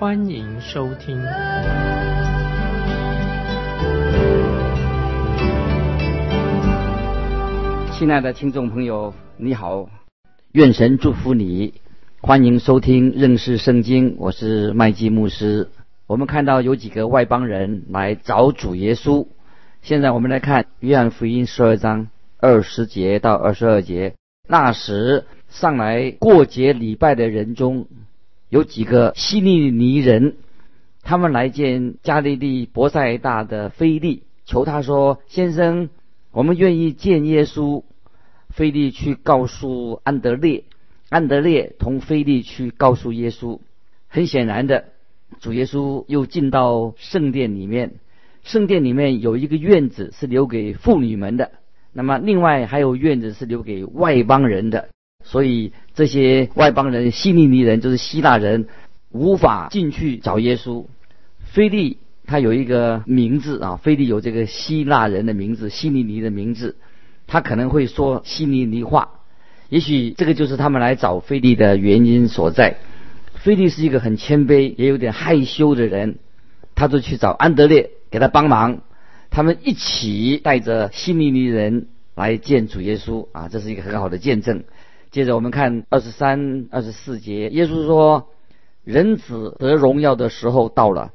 欢迎收听。亲爱的听众朋友，你好，愿神祝福你。欢迎收听认识圣经，我是麦基牧师。我们看到有几个外邦人来找主耶稣。现在我们来看约翰福音十二章二十节到二十二节。那时上来过节礼拜的人中有几个希利尼人，他们来见加利利伯赛大的菲利，求他说：“先生，我们愿意见耶稣。”菲利去告诉安德烈。安德烈同菲利去告诉耶稣，很显然的，主耶稣又进到圣殿里面。圣殿里面有一个院子是留给妇女们的，那么另外还有院子是留给外邦人的。所以这些外邦人、希利尼人就是希腊人，无法进去找耶稣。菲利他有一个名字啊，菲利有这个希腊人的名字，希利尼的名字，他可能会说希利尼话。也许这个就是他们来找菲利的原因所在。菲利是一个很谦卑，也有点害羞的人，他就去找安德烈给他帮忙。他们一起带着希利尼人来见主耶稣啊，这是一个很好的见证。接着我们看二十三、二十四节，耶稣说：“人子得荣耀的时候到了。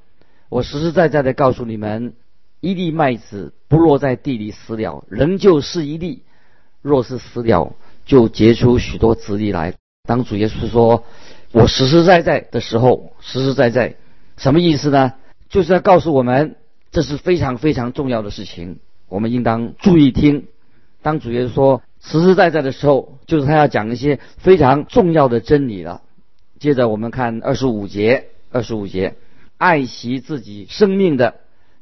我实实在在的告诉你们，一粒麦子不落在地里死了，仍旧是一粒；若是死了，就结出许多子粒来。当主耶稣说“我实实在在的时候”，实实在在什么意思呢？就是要告诉我们，这是非常非常重要的事情，我们应当注意听。当主耶稣说“实实在在的时候”，就是他要讲一些非常重要的真理了。接着我们看二十五节，二十五节，爱惜自己生命的，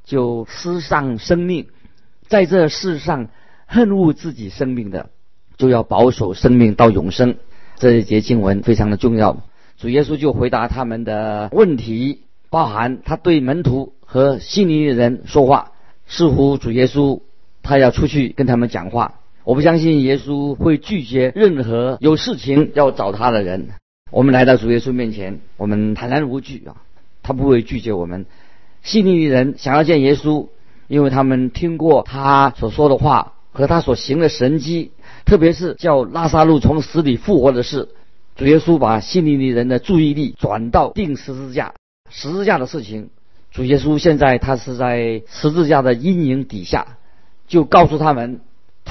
就失丧生命；在这世上恨恶自己生命的。就要保守生命到永生，这一节经文非常的重要。主耶稣就回答他们的问题，包含他对门徒和信尼的人说话。似乎主耶稣他要出去跟他们讲话。我不相信耶稣会拒绝任何有事情要找他的人。我们来到主耶稣面前，我们坦然无惧啊，他不会拒绝我们。信尼的人想要见耶稣，因为他们听过他所说的话和他所行的神迹。特别是叫拉萨路从死里复活的事，主耶稣把信利的人的注意力转到钉十字架、十字架的事情。主耶稣现在他是在十字架的阴影底下，就告诉他们，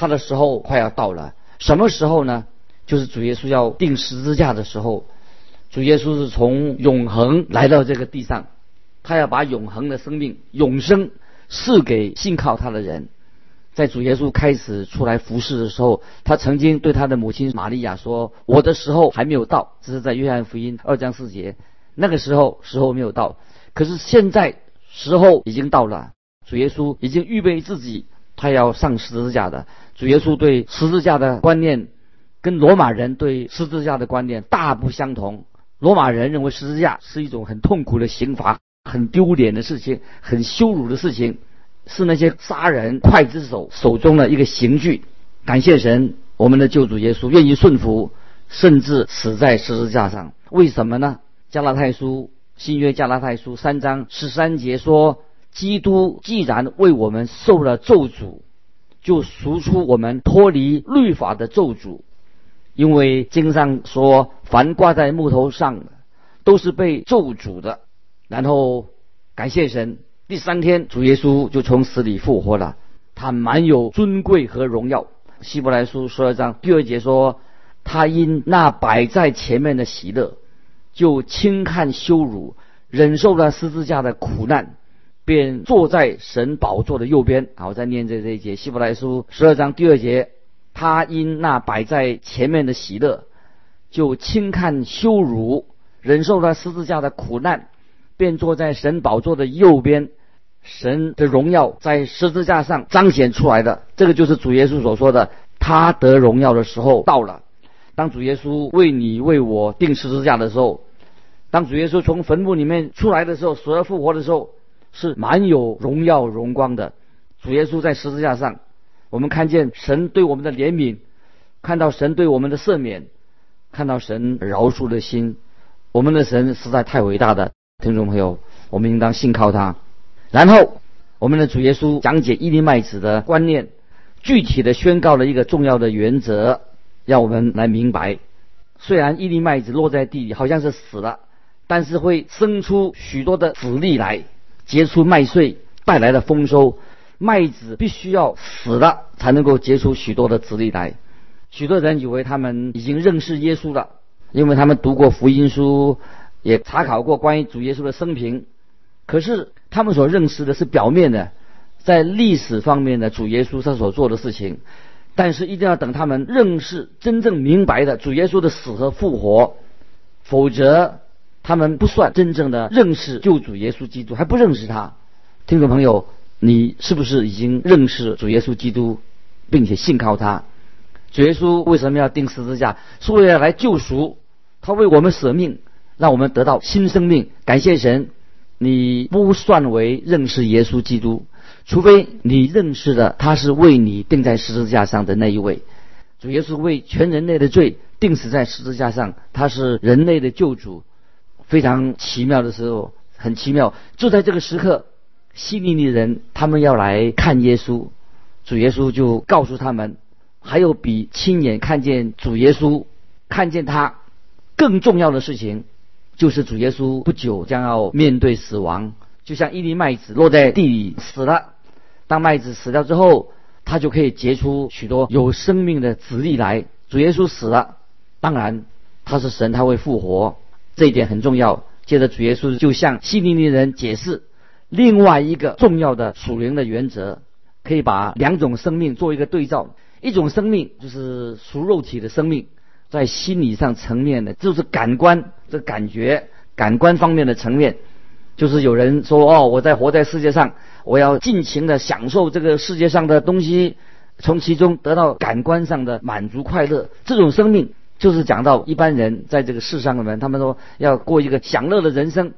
他的时候快要到了。什么时候呢？就是主耶稣要钉十字架的时候。主耶稣是从永恒来到这个地上，他要把永恒的生命、永生赐给信靠他的人。在主耶稣开始出来服侍的时候，他曾经对他的母亲玛利亚说：“我的时候还没有到。”这是在约翰福音二章四节。那个时候时候没有到，可是现在时候已经到了。主耶稣已经预备自己，他要上十字架的。主耶稣对十字架的观念，跟罗马人对十字架的观念大不相同。罗马人认为十字架是一种很痛苦的刑罚，很丢脸的事情，很羞辱的事情。是那些杀人刽子手手中的一个刑具。感谢神，我们的救主耶稣愿意顺服，甚至死在十字架上。为什么呢？加拉太书新约加拉太书三章十三节说：基督既然为我们受了咒诅，就赎出我们脱离律法的咒诅。因为经上说，凡挂在木头上的，都是被咒诅的。然后感谢神。第三天，主耶稣就从死里复活了，他满有尊贵和荣耀。希伯来书十二章第二节说，他因那摆在前面的喜乐，就轻看羞辱，忍受了十字架的苦难，便坐在神宝座的右边。好，我再念这这一节，希伯来书十二章第二节，他因那摆在前面的喜乐，就轻看羞辱，忍受了十字架的苦难。便坐在神宝座的右边，神的荣耀在十字架上彰显出来的。这个就是主耶稣所说的，他得荣耀的时候到了。当主耶稣为你为我定十字架的时候，当主耶稣从坟墓里面出来的时候，死而复活的时候，是蛮有荣耀荣光的。主耶稣在十字架上，我们看见神对我们的怜悯，看到神对我们的赦免，看到神饶恕的心。我们的神实在太伟大的，听众朋友，我们应当信靠他。然后，我们的主耶稣讲解伊利麦子的观念，具体的宣告了一个重要的原则，让我们来明白：虽然伊利麦子落在地里好像是死了，但是会生出许多的籽粒来，结出麦穗，带来的丰收。麦子必须要死了才能够结出许多的籽粒来。许多人以为他们已经认识耶稣了。因为他们读过福音书，也查考过关于主耶稣的生平，可是他们所认识的是表面的，在历史方面的主耶稣他所做的事情，但是一定要等他们认识真正明白的主耶稣的死和复活，否则他们不算真正的认识救主耶稣基督，还不认识他。听众朋友，你是不是已经认识主耶稣基督，并且信靠他？主耶稣为什么要钉十字架？是为了来救赎。他为我们舍命，让我们得到新生命。感谢神，你不算为认识耶稣基督，除非你认识的他是为你钉在十字架上的那一位。主耶稣为全人类的罪钉死在十字架上，他是人类的救主。非常奇妙的时候，很奇妙。就在这个时刻，希利尼人他们要来看耶稣，主耶稣就告诉他们，还有比亲眼看见主耶稣，看见他。更重要的事情，就是主耶稣不久将要面对死亡，就像一粒麦子落在地里死了。当麦子死掉之后，它就可以结出许多有生命的籽粒来。主耶稣死了，当然他是神，他会复活，这一点很重要。接着主耶稣就向希利尼人解释另外一个重要的属灵的原则，可以把两种生命做一个对照。一种生命就是属肉体的生命。在心理上层面的，就是感官这感觉、感官方面的层面，就是有人说哦，我在活在世界上，我要尽情的享受这个世界上的东西，从其中得到感官上的满足快乐。这种生命就是讲到一般人在这个世上的人，他们说要过一个享乐的人生。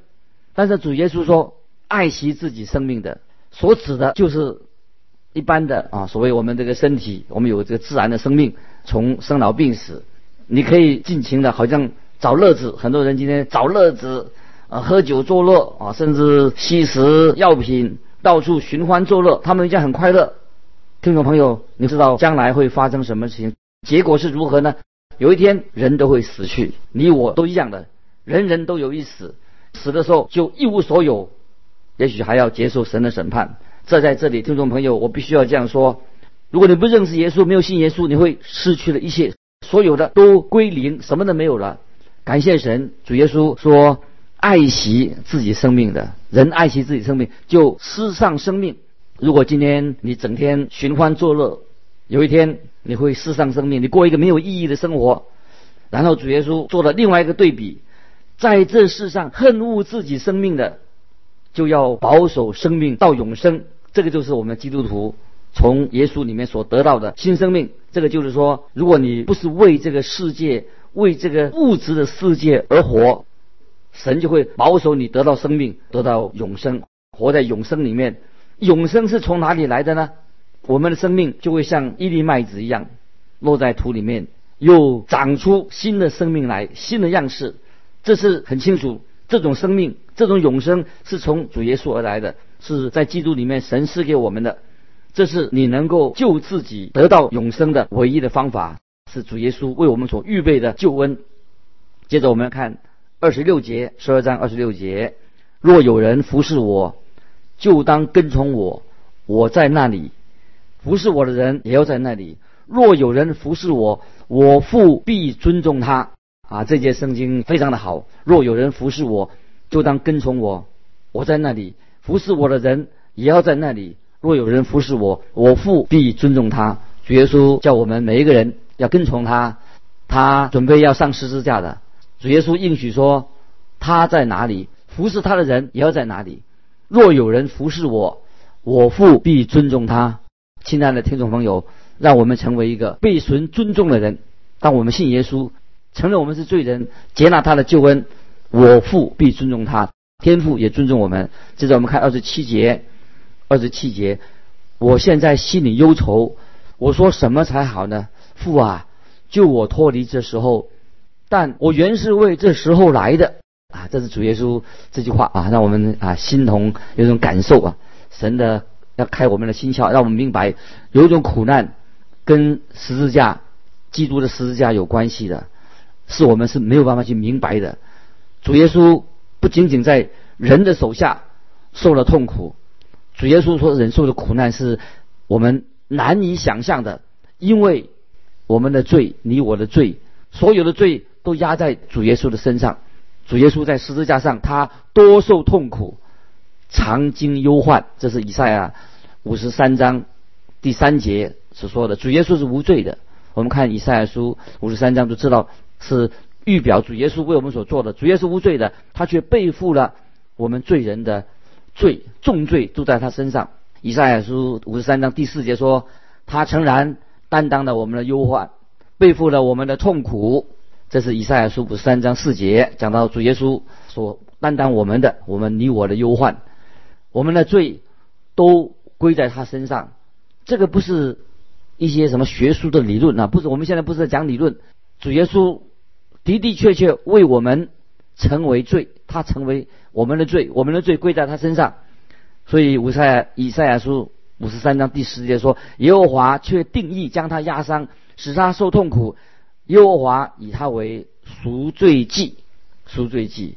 但是主耶稣说，爱惜自己生命的，所指的就是一般的啊，所谓我们这个身体，我们有这个自然的生命，从生老病死。你可以尽情的，好像找乐子。很多人今天找乐子，啊，喝酒作乐啊，甚至吸食药品，到处寻欢作乐。他们一样很快乐。听众朋友，你知道将来会发生什么事情？结果是如何呢？有一天人都会死去，你我都一样的，人人都有一死。死的时候就一无所有，也许还要接受神的审判。这在这里，听众朋友，我必须要这样说：如果你不认识耶稣，没有信耶稣，你会失去了一切。所有的都归零，什么都没有了。感谢神，主耶稣说：“爱惜自己生命的人，爱惜自己生命就失上生命。如果今天你整天寻欢作乐，有一天你会失上生命，你过一个没有意义的生活。”然后主耶稣做了另外一个对比，在这世上恨恶自己生命的，就要保守生命到永生。这个就是我们基督徒。从耶稣里面所得到的新生命，这个就是说，如果你不是为这个世界、为这个物质的世界而活，神就会保守你得到生命，得到永生，活在永生里面。永生是从哪里来的呢？我们的生命就会像一粒麦子一样，落在土里面，又长出新的生命来，新的样式。这是很清楚，这种生命、这种永生是从主耶稣而来的，是在基督里面神赐给我们的。这是你能够救自己得到永生的唯一的方法，是主耶稣为我们所预备的救恩。接着我们看二十六节，十二章二十六节：若有人服侍我，就当跟从我；我在那里，服侍我的人也要在那里。若有人服侍我，我父必尊重他。啊，这节圣经非常的好。若有人服侍我，就当跟从我；我在那里，服侍我的人也要在那里。若有人服侍我，我父必尊重他。主耶稣叫我们每一个人要跟从他，他准备要上十字架的。主耶稣应许说，他在哪里，服侍他的人也要在哪里。若有人服侍我，我父必尊重他。亲爱的听众朋友，让我们成为一个被神尊重的人。当我们信耶稣，承认我们是罪人，接纳他的救恩，我父必尊重他，天父也尊重我们。接着我们看二十七节，二十七节，我现在心里忧愁，我说什么才好呢？父啊，救我脱离这时候，但我原是为这时候来的啊！这是主耶稣这句话啊，让我们啊心同有种感受啊，神的要开我们的心窍，让我们明白有一种苦难跟十字架。基督的十字架有关系的，是我们是没有办法去明白的。主耶稣不仅仅在人的手下受了痛苦，主耶稣所忍受的苦难是我们难以想象的，因为我们的罪，你我的罪，所有的罪都压在主耶稣的身上。主耶稣在十字架上，他多受痛苦，常经忧患。这是以赛亚五十三章第三节所说的。主耶稣是无罪的。我们看以赛亚书五十三章就知道是预表主耶稣为我们所做的。主耶稣无罪的，他却背负了我们罪人的罪，重罪都在他身上。以赛亚书五十三章第四节说：“他诚然担当了我们的忧患，背负了我们的痛苦。”这是以赛亚书五十三章四节讲到主耶稣所担当我们的，我们你我的忧患，我们的罪都归在他身上。这个不是。一些什么学术的理论啊？不是，我们现在不是在讲理论。主耶稣的的确确为我们成为罪，他成为我们的罪，我们的罪归在他身上。所以五赛以赛亚书五十三章第十节说：“耶和华却定义将他压伤，使他受痛苦。耶和华以他为赎罪祭，赎罪祭。”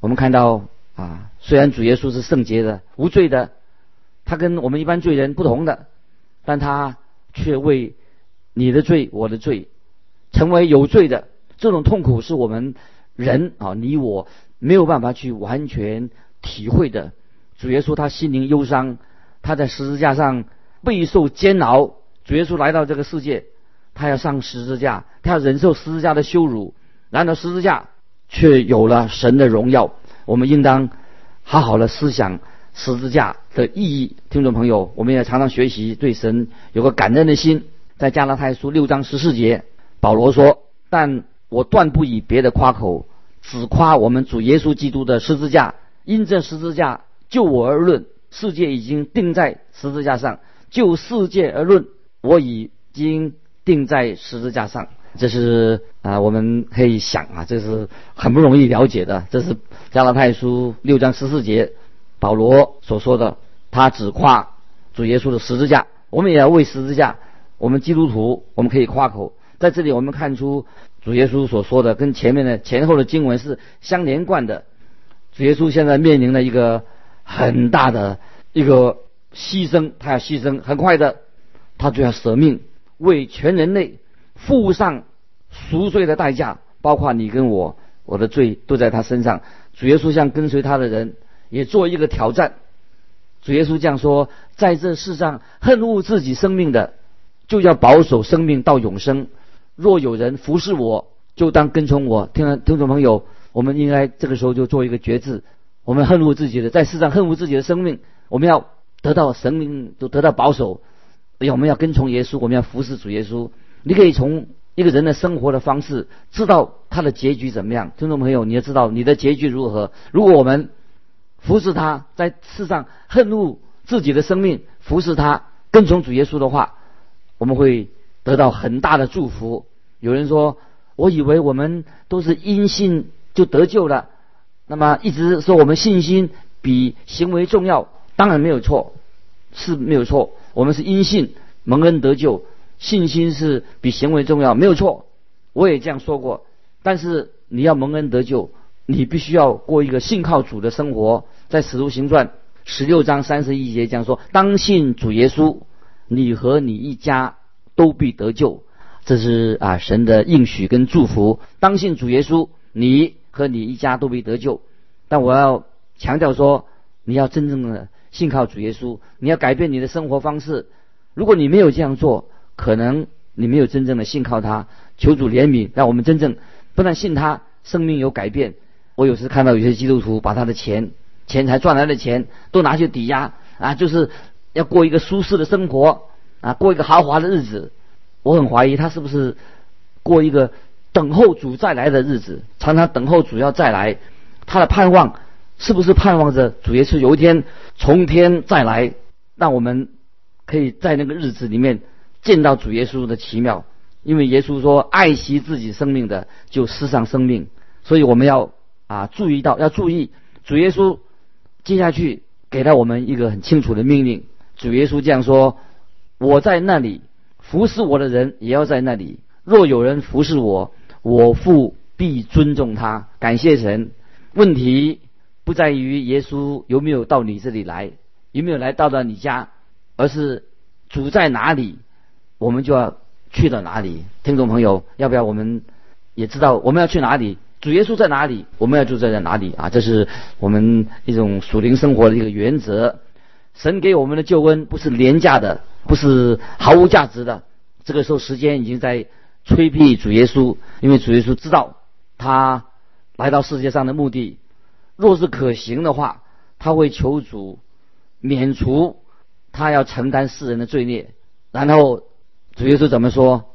我们看到啊，虽然主耶稣是圣洁的、无罪的，他跟我们一般罪人不同的，但他。却为你的罪、我的罪，成为有罪的这种痛苦，是我们人啊，你我没有办法去完全体会的。主耶稣他心灵忧伤，他在十字架上备受煎熬。主耶稣来到这个世界，他要上十字架，他要忍受十字架的羞辱。然而十字架却有了神的荣耀。我们应当好好的思想。十字架的意义，听众朋友，我们也常常学习对神有个感恩的心。在加拉太书六章十四节，保罗说：“但我断不以别的夸口，只夸我们主耶稣基督的十字架。因这十字架，就我而论，世界已经定在十字架上；就世界而论，我已经定在十字架上。”这是啊，我们可以想啊，这是很不容易了解的。这是加拉太书六章十四节。保罗所说的，他只夸主耶稣的十字架，我们也要为十字架。我们基督徒，我们可以夸口。在这里，我们看出主耶稣所说的跟前面的前后的经文是相连贯的。主耶稣现在面临了一个很大的一个牺牲，他要牺牲，很快的，他就要舍命，为全人类付上赎罪的代价，包括你跟我，我的罪都在他身上。主耶稣向跟随他的人。也做一个挑战。主耶稣这样说：在这世上恨恶自己生命的，就要保守生命到永生。若有人服侍我，就当跟从我。听听众朋友，我们应该这个时候就做一个决志：我们恨恶自己的，在世上恨恶自己的生命，我们要得到神明，都得到保守。哎呀，我们要跟从耶稣，我们要服侍主耶稣。你可以从一个人的生活的方式，知道他的结局怎么样。听众朋友，你要知道你的结局如何。如果我们服侍他，在世上恨恶自己的生命，服侍他，跟从主耶稣的话，我们会得到很大的祝福。有人说：“我以为我们都是因信就得救了，那么一直说我们信心比行为重要，当然没有错，是没有错。我们是因信蒙恩得救，信心是比行为重要，没有错。我也这样说过。但是你要蒙恩得救。”你必须要过一个信靠主的生活，在使徒行传十六章三十一节讲说：“当信主耶稣，你和你一家都必得救。”这是啊神的应许跟祝福。当信主耶稣，你和你一家都必得救。但我要强调说，你要真正的信靠主耶稣，你要改变你的生活方式。如果你没有这样做，可能你没有真正的信靠他。求主怜悯，让我们真正不但信他，生命有改变。我有时看到有些基督徒把他的钱、钱财赚来的钱都拿去抵押啊，就是要过一个舒适的生活啊，过一个豪华的日子。我很怀疑他是不是过一个等候主再来的日子，常常等候主要再来。他的盼望是不是盼望着主耶稣有一天从天再来，让我们可以在那个日子里面见到主耶稣的奇妙？因为耶稣说：“爱惜自己生命的，就失上生命。”所以我们要啊注意到，要注意主耶稣接下去给了我们一个很清楚的命令。主耶稣这样说：“我在那里服侍我的人也要在那里。若有人服侍我，我父必尊重他。”感谢神。问题不在于耶稣有没有到你这里来，有没有来到了你家，而是主在哪里，我们就要。去到哪里？听众朋友，要不要我们也知道我们要去哪里？主耶稣在哪里？我们要住在在哪里啊？这是我们一种属灵生活的一个原则。神给我们的救恩不是廉价的，不是毫无价值的。这个时候，时间已经在催逼主耶稣，因为主耶稣知道他来到世界上的目的，若是可行的话，他会求主免除他要承担世人的罪孽，然后。主耶稣怎么说？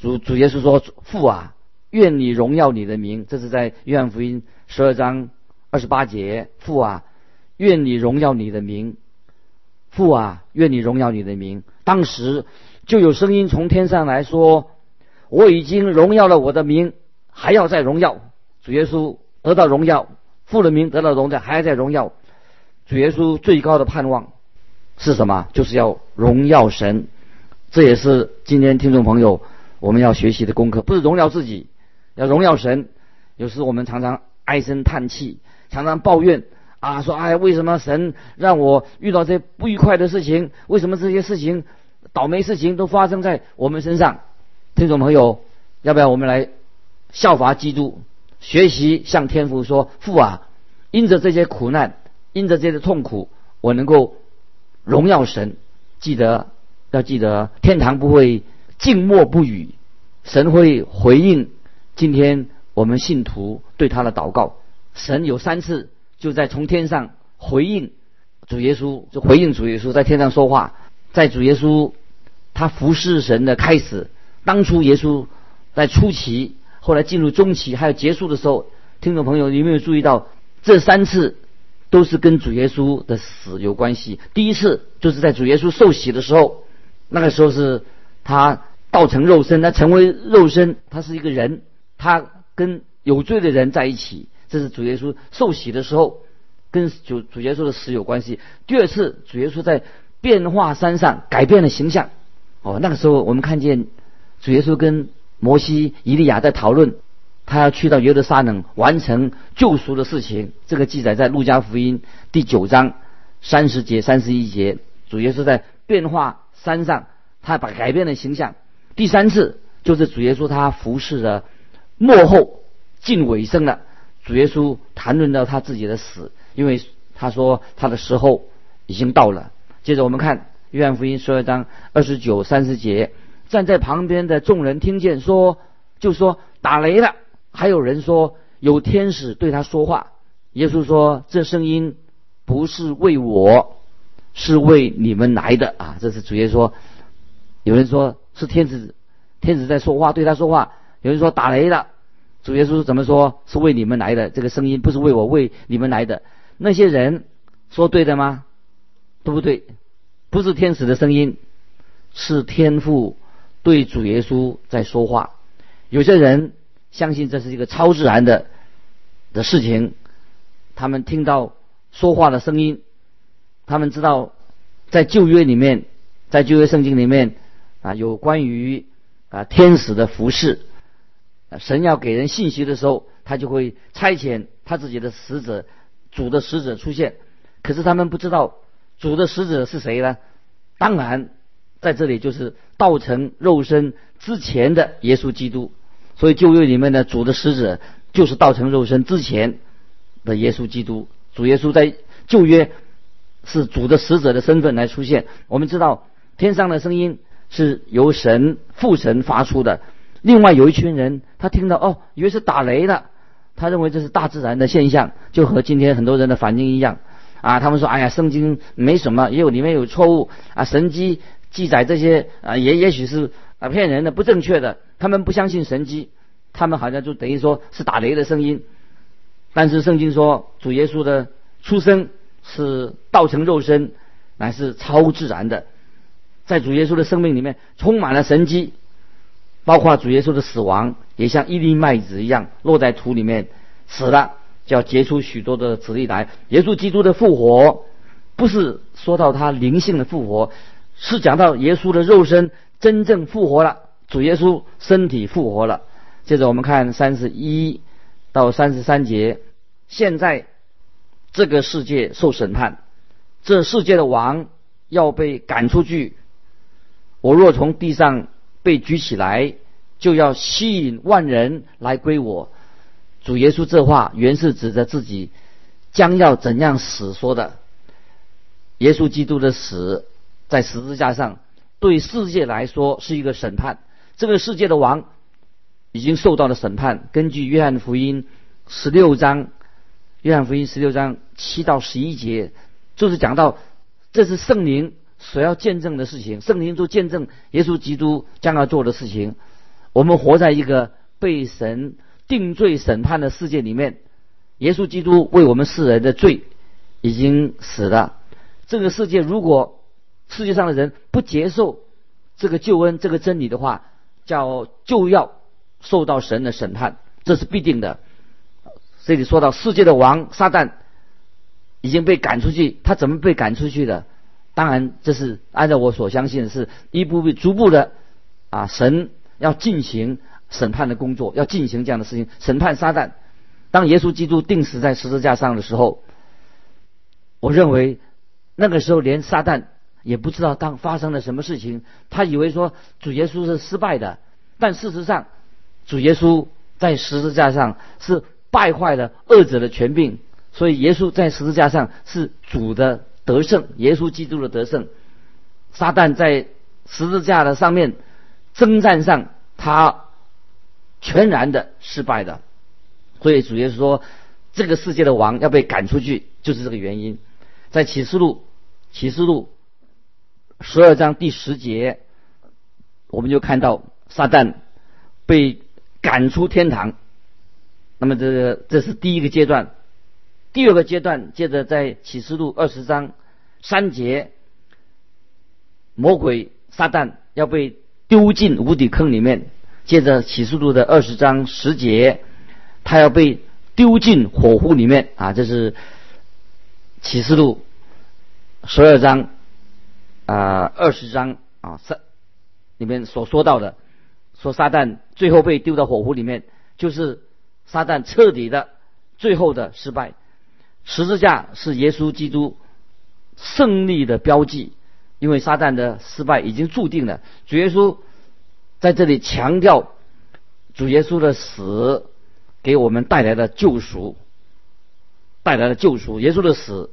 主主耶稣说：“父啊，愿你荣耀你的名。”这是在约翰福音十二章二十八节。父啊，愿你荣耀你的名。父啊，愿你荣耀你的名。当时就有声音从天上来说：“我已经荣耀了我的名，还要再荣耀。”主耶稣得到荣耀，父的名得到荣耀，还要再荣耀。主耶稣最高的盼望是什么？就是要荣耀神。这也是今天听众朋友我们要学习的功课，不是荣耀自己，要荣耀神。有时我们常常唉声叹气，常常抱怨啊，说哎，为什么神让我遇到这不愉快的事情？为什么这些事情、倒霉事情都发生在我们身上？听众朋友，要不要我们来效法基督，学习向天父说：父啊，因着这些苦难，因着这些痛苦，我能够荣耀神。记得。要记得，天堂不会静默不语，神会回应今天我们信徒对他的祷告。神有三次就在从天上回应主耶稣，就回应主耶稣在天上说话。在主耶稣他服侍神的开始，当初耶稣在初期，后来进入中期，还有结束的时候，听众朋友有没有注意到这三次都是跟主耶稣的死有关系？第一次就是在主耶稣受洗的时候。那个时候是他道成肉身，他成为肉身，他是一个人，他跟有罪的人在一起。这是主耶稣受洗的时候，跟主主耶稣的死有关系。第二次，主耶稣在变化山上改变了形象。哦，那个时候我们看见主耶稣跟摩西、以利亚在讨论，他要去到耶路撒冷完成救赎的事情。这个记载在路加福音第九章三十节、三十一节。主耶稣在变化。山上，他把改变了形象。第三次就是主耶稣他服侍的幕后近尾声了。主耶稣谈论到他自己的死，因为他说他的时候已经到了。接着我们看约翰福音十二章二十九、三十节，站在旁边的众人听见说，就说打雷了。还有人说有天使对他说话。耶稣说这声音不是为我。是为你们来的啊！这是主耶稣。有人说是天使，天使在说话，对他说话。有人说打雷了，主耶稣怎么说？是为你们来的，这个声音不是为我，为你们来的。那些人说对的吗？对不对？不是天使的声音，是天父对主耶稣在说话。有些人相信这是一个超自然的的事情，他们听到说话的声音。他们知道，在旧约里面，在旧约圣经里面啊，有关于啊天使的服饰。神要给人信息的时候，他就会差遣他自己的使者，主的使者出现。可是他们不知道主的使者是谁呢？当然，在这里就是道成肉身之前的耶稣基督。所以旧约里面的主的使者就是道成肉身之前的耶稣基督。主耶稣在旧约。是主的使者的身份来出现。我们知道天上的声音是由神父神发出的。另外有一群人，他听到哦，以为是打雷了，他认为这是大自然的现象，就和今天很多人的反应一样啊。他们说：“哎呀，圣经没什么，也有里面有错误啊，神机记载这些啊，也也许是啊骗人的、不正确的。”他们不相信神机，他们好像就等于说是打雷的声音。但是圣经说，主耶稣的出生是道成肉身，乃是超自然的，在主耶稣的生命里面充满了神机，包括主耶稣的死亡也像一粒麦子一样落在土里面死了，就要结出许多的子粒来。耶稣基督的复活不是说到他灵性的复活，是讲到耶稣的肉身真正复活了，主耶稣身体复活了。接着我们看三十一。到三十三节，现在这个世界受审判，这世界的王要被赶出去。我若从地上被举起来，就要吸引万人来归我。主耶稣这话原是指着自己将要怎样死说的。耶稣基督的死在十字架上，对世界来说是一个审判。这个世界的王。已经受到了审判。根据约翰福音十六章，约翰福音十六章七到十一节，就是讲到这是圣灵所要见证的事情。圣灵就见证耶稣基督将要做的事情。我们活在一个被神定罪审判的世界里面，耶稣基督为我们世人的罪已经死了。这个世界如果世界上的人不接受这个救恩、这个真理的话，叫就要。受到神的审判，这是必定的。这里说到世界的王撒旦已经被赶出去，他怎么被赶出去的？当然，这是按照我所相信的，是一步步逐步的啊，神要进行审判的工作，要进行这样的事情，审判撒旦。当耶稣基督钉死在十字架上的时候，我认为那个时候连撒旦也不知道当发生了什么事情，他以为说主耶稣是失败的，但事实上。主耶稣在十字架上是败坏了恶者的权柄，所以耶稣在十字架上是主的得胜，耶稣基督的得胜。撒旦在十字架的上面征战上，他全然的失败的。所以主耶稣说，这个世界的王要被赶出去，就是这个原因。在启示录启示录十二章第十节，我们就看到撒旦被。赶出天堂，那么这个这是第一个阶段。第二个阶段，接着在启示录二十章三节，魔鬼撒旦要被丢进无底坑里面。接着启示录的二十章十节，他要被丢进火湖里面啊！这是启示录十二章啊二十章啊三里面所说到的。说撒旦最后被丢到火湖里面，就是撒旦彻底的最后的失败。十字架是耶稣基督胜利的标记，因为撒旦的失败已经注定了。主耶稣在这里强调主耶稣的死给我们带来的救赎，带来了救赎。耶稣的死，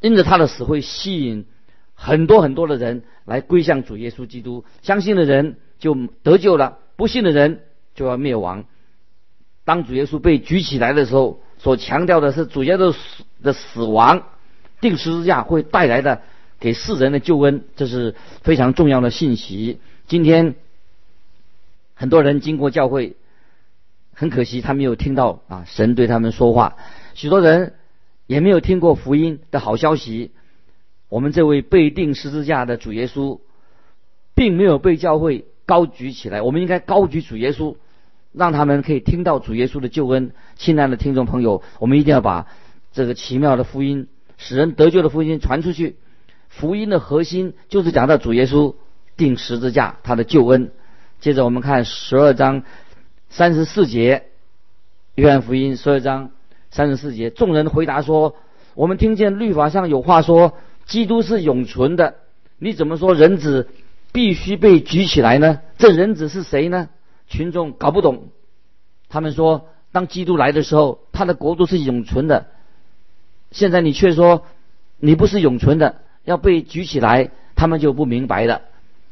因着他的死会吸引很多很多的人来归向主耶稣基督，相信的人。就得救了，不信的人就要灭亡。当主耶稣被举起来的时候，所强调的是主耶稣的死亡，定十字架会带来的给世人的救恩，这是非常重要的信息。今天很多人经过教会，很可惜他没有听到啊神对他们说话，许多人也没有听过福音的好消息。我们这位被定十字架的主耶稣，并没有被教会。高举起来，我们应该高举主耶稣，让他们可以听到主耶稣的救恩。亲爱的听众朋友，我们一定要把这个奇妙的福音、使人得救的福音传出去。福音的核心就是讲到主耶稣定十字架，他的救恩。接着我们看十二章三十四节，约翰福音十二章三十四节，众人回答说：“我们听见律法上有话说，基督是永存的，你怎么说人子？”必须被举起来呢？这人子是谁呢？群众搞不懂。他们说，当基督来的时候，他的国度是永存的。现在你却说你不是永存的，要被举起来，他们就不明白了，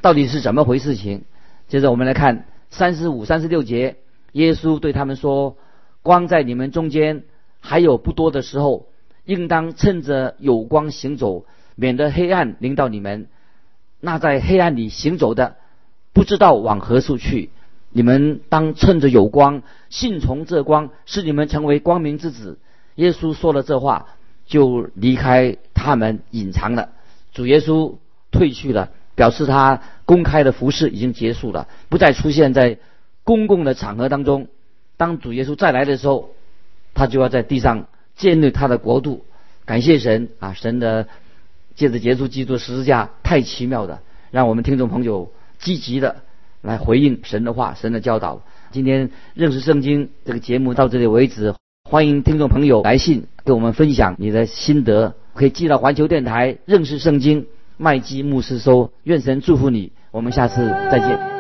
到底是怎么回事情？接着我们来看三十五、三十六节，耶稣对他们说：“光在你们中间还有不多的时候，应当趁着有光行走，免得黑暗临到你们。那在黑暗里行走的，不知道往何处去。你们当趁着有光，信从这光，使你们成为光明之子。耶稣说了这话，就离开他们，隐藏了。主耶稣退去了，表示他公开的服饰已经结束了，不再出现在公共的场合当中。当主耶稣再来的时候，他就要在地上建立他的国度。感谢神啊！神的借着结束基督十字架，太奇妙的，让我们听众朋友积极的。来回应神的话，神的教导。今天认识圣经这个节目到这里为止，欢迎听众朋友来信跟我们分享你的心得，可以寄到环球电台认识圣经麦基牧师收。愿神祝福你，我们下次再见。